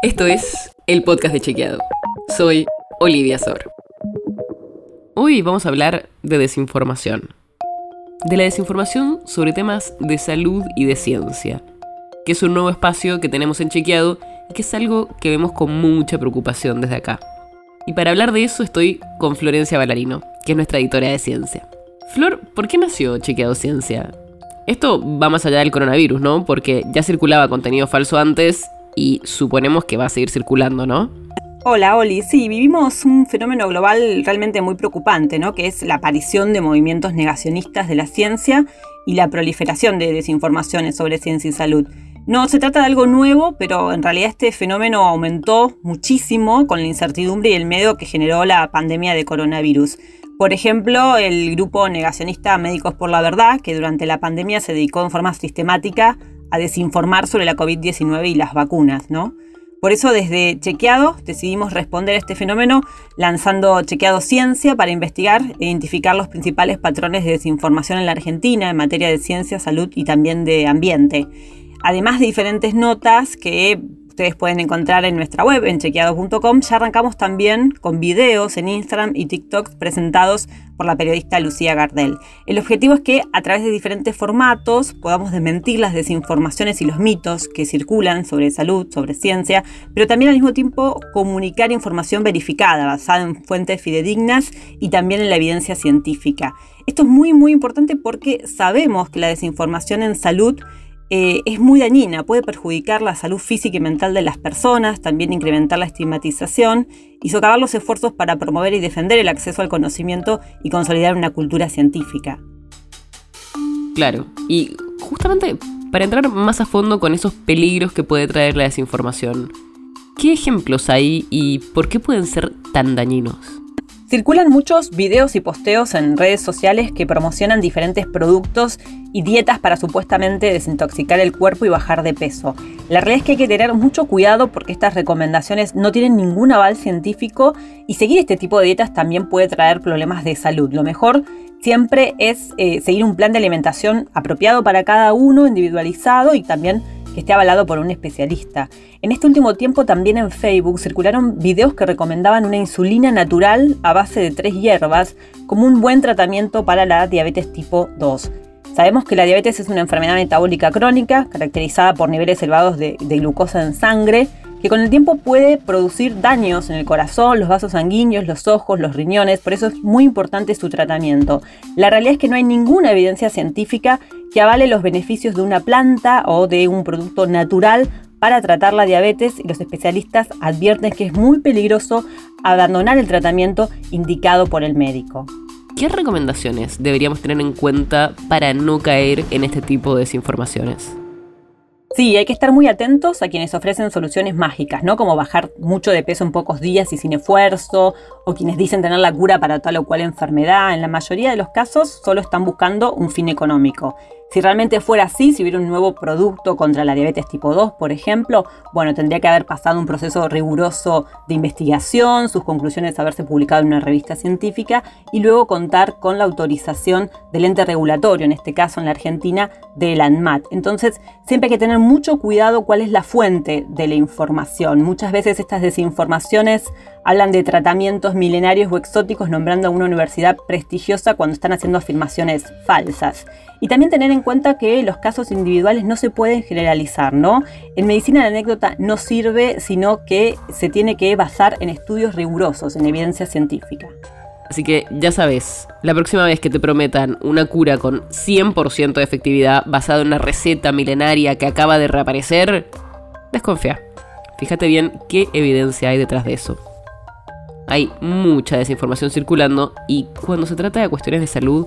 Esto es el podcast de Chequeado. Soy Olivia Sor. Hoy vamos a hablar de desinformación. De la desinformación sobre temas de salud y de ciencia, que es un nuevo espacio que tenemos en Chequeado y que es algo que vemos con mucha preocupación desde acá. Y para hablar de eso estoy con Florencia Ballarino, que es nuestra editora de ciencia. Flor, ¿por qué nació Chequeado Ciencia? Esto va más allá del coronavirus, ¿no? Porque ya circulaba contenido falso antes y suponemos que va a seguir circulando, ¿no? Hola, Oli. Sí, vivimos un fenómeno global realmente muy preocupante, ¿no? Que es la aparición de movimientos negacionistas de la ciencia y la proliferación de desinformaciones sobre ciencia y salud. No se trata de algo nuevo, pero en realidad este fenómeno aumentó muchísimo con la incertidumbre y el miedo que generó la pandemia de coronavirus. Por ejemplo, el grupo negacionista Médicos por la Verdad, que durante la pandemia se dedicó en forma sistemática a desinformar sobre la COVID-19 y las vacunas, ¿no? Por eso desde Chequeado decidimos responder a este fenómeno lanzando Chequeado Ciencia para investigar e identificar los principales patrones de desinformación en la Argentina en materia de ciencia, salud y también de ambiente. Además de diferentes notas que ustedes pueden encontrar en nuestra web, en chequeado.com. Ya arrancamos también con videos en Instagram y TikTok presentados por la periodista Lucía Gardel. El objetivo es que a través de diferentes formatos podamos desmentir las desinformaciones y los mitos que circulan sobre salud, sobre ciencia, pero también al mismo tiempo comunicar información verificada, basada en fuentes fidedignas y también en la evidencia científica. Esto es muy muy importante porque sabemos que la desinformación en salud eh, es muy dañina, puede perjudicar la salud física y mental de las personas, también incrementar la estigmatización y socavar los esfuerzos para promover y defender el acceso al conocimiento y consolidar una cultura científica. Claro, y justamente para entrar más a fondo con esos peligros que puede traer la desinformación, ¿qué ejemplos hay y por qué pueden ser tan dañinos? Circulan muchos videos y posteos en redes sociales que promocionan diferentes productos y dietas para supuestamente desintoxicar el cuerpo y bajar de peso. La realidad es que hay que tener mucho cuidado porque estas recomendaciones no tienen ningún aval científico y seguir este tipo de dietas también puede traer problemas de salud. Lo mejor siempre es eh, seguir un plan de alimentación apropiado para cada uno, individualizado y también que esté avalado por un especialista. En este último tiempo también en Facebook circularon videos que recomendaban una insulina natural a base de tres hierbas como un buen tratamiento para la diabetes tipo 2. Sabemos que la diabetes es una enfermedad metabólica crónica caracterizada por niveles elevados de, glucosa en sangre que con el tiempo puede producir daños en el corazón, los vasos sanguíneos, los ojos, los riñones, por eso es muy importante su tratamiento. La realidad es que no hay ninguna evidencia científica que avale los beneficios de una planta o de un producto natural para tratar la diabetes y los especialistas advierten que es muy peligroso abandonar el tratamiento indicado por el médico. ¿Qué recomendaciones deberíamos tener en cuenta para no caer en este tipo de desinformaciones? Sí, hay que estar muy atentos a quienes ofrecen soluciones mágicas, ¿no? Como bajar mucho de peso en pocos días y sin esfuerzo, o quienes dicen tener la cura para tal o cual enfermedad. En la mayoría de los casos solo están buscando un fin económico. Si realmente fuera así, si hubiera un nuevo producto contra la diabetes tipo 2, por ejemplo, bueno, tendría que haber pasado un proceso riguroso de investigación, sus conclusiones haberse publicado en una revista científica y luego contar con la autorización del ente regulatorio, en este caso en la Argentina, del ANMAT. Entonces, siempre hay que tener mucho cuidado cuál es la fuente de la información. Muchas veces estas desinformaciones hablan de tratamientos milenarios o exóticos nombrando a una universidad prestigiosa cuando están haciendo afirmaciones falsas. Y también tener en cuenta que los casos individuales no se pueden generalizar, ¿no? En medicina la anécdota no sirve, sino que se tiene que basar en estudios rigurosos, en evidencia científica. Así que ya sabes, la próxima vez que te prometan una cura con 100% de efectividad basada en una receta milenaria que acaba de reaparecer, desconfía. Fíjate bien qué evidencia hay detrás de eso. Hay mucha desinformación circulando y cuando se trata de cuestiones de salud